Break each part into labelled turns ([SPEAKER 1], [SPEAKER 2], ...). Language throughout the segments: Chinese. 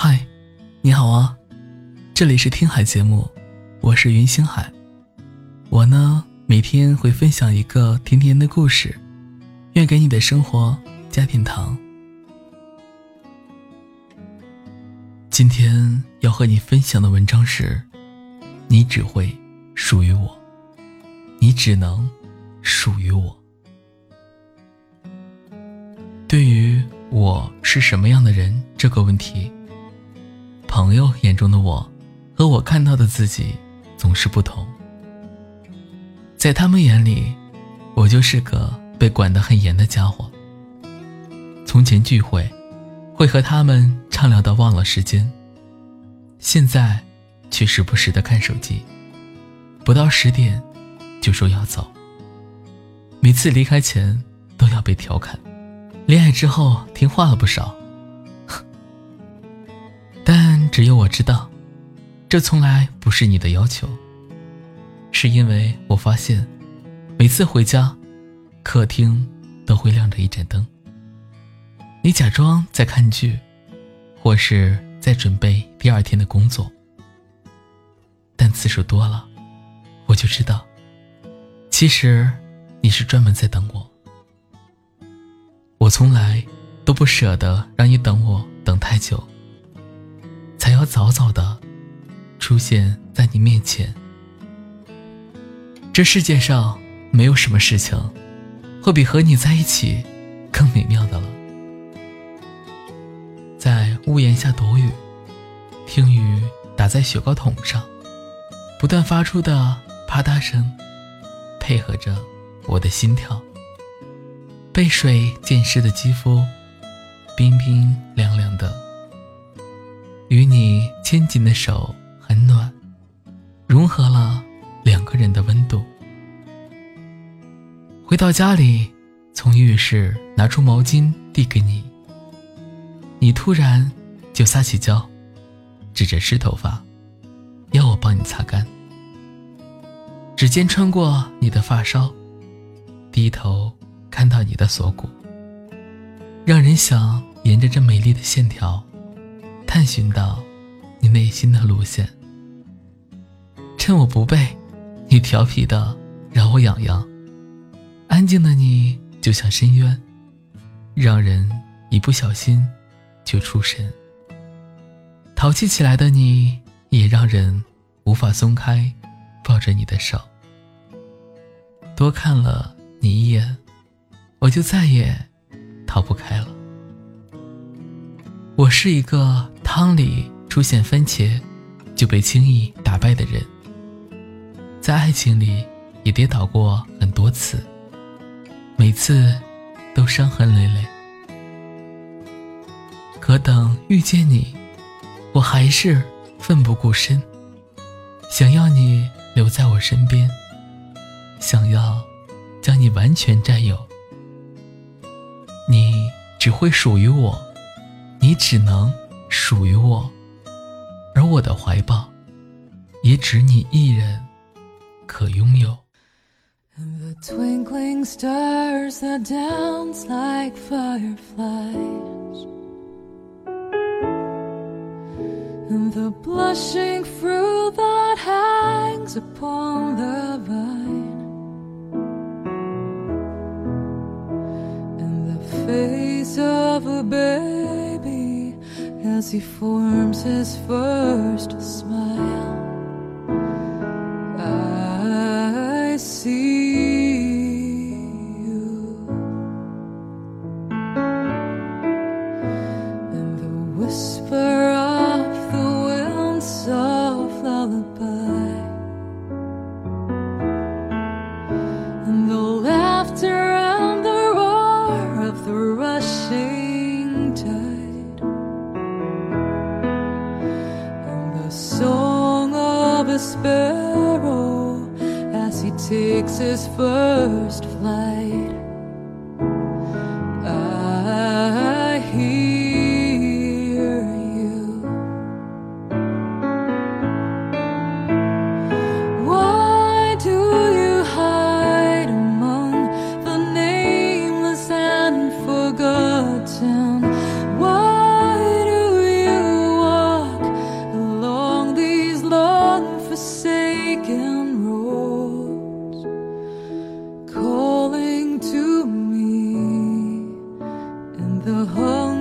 [SPEAKER 1] 嗨，你好啊，这里是听海节目，我是云星海。我呢，每天会分享一个甜甜的故事，愿给你的生活加点糖。今天要和你分享的文章是：你只会属于我，你只能属于我。对于我是什么样的人这个问题。朋友眼中的我，和我看到的自己总是不同。在他们眼里，我就是个被管得很严的家伙。从前聚会，会和他们畅聊到忘了时间，现在却时不时的看手机，不到十点就说要走。每次离开前都要被调侃，恋爱之后听话了不少。只有我知道，这从来不是你的要求。是因为我发现，每次回家，客厅都会亮着一盏灯。你假装在看剧，或是在准备第二天的工作。但次数多了，我就知道，其实你是专门在等我。我从来都不舍得让你等我等太久。要早早的出现在你面前。这世界上没有什么事情会比和你在一起更美妙的了。在屋檐下躲雨，听雨打在雪糕桶上，不断发出的啪嗒声，配合着我的心跳。被水溅湿的肌肤，冰冰凉凉的。与你牵紧的手很暖，融合了两个人的温度。回到家里，从浴室拿出毛巾递给你，你突然就撒起娇，指着湿头发，要我帮你擦干。指尖穿过你的发梢，低头看到你的锁骨，让人想沿着这美丽的线条。探寻到你内心的路线，趁我不备，你调皮的挠我痒痒；安静的你就像深渊，让人一不小心就出神。淘气起来的你也让人无法松开抱着你的手。多看了你一眼，我就再也逃不开了。我是一个。汤里出现番茄，就被轻易打败的人，在爱情里也跌倒过很多次，每次都伤痕累累。可等遇见你，我还是奋不顾身，想要你留在我身边，想要将你完全占有。你只会属于我，你只能。属于我，而我的怀抱，也只你一人可拥有。
[SPEAKER 2] As he forms his first smile. His first flight. I hear you. Why do you hide among the nameless and forgotten?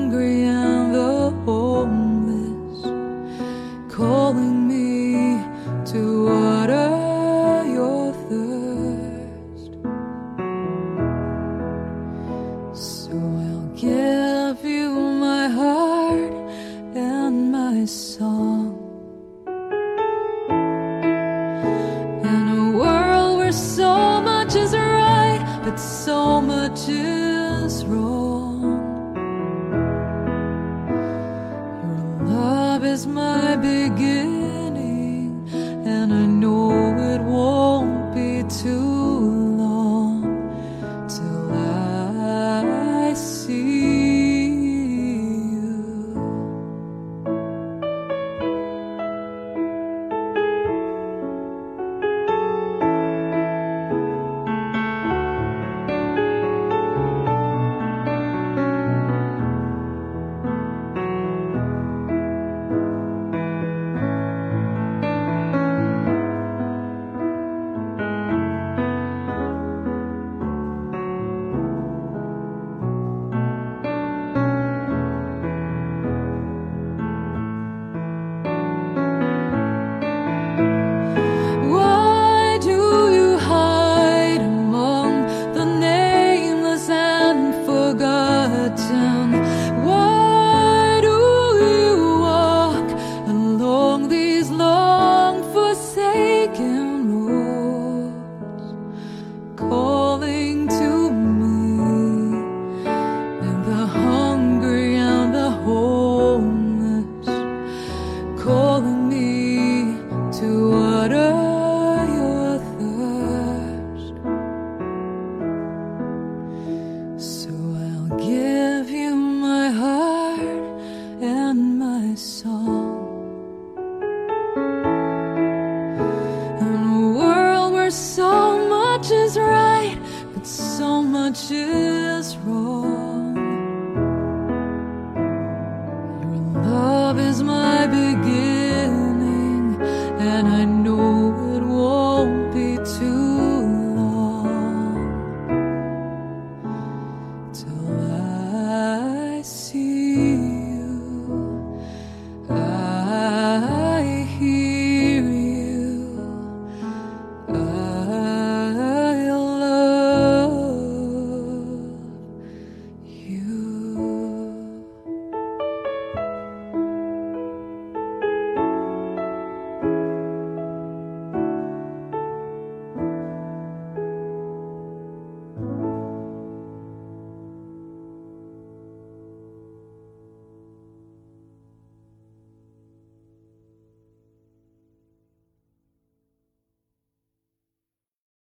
[SPEAKER 2] hungry is my beginning, so much is wrong.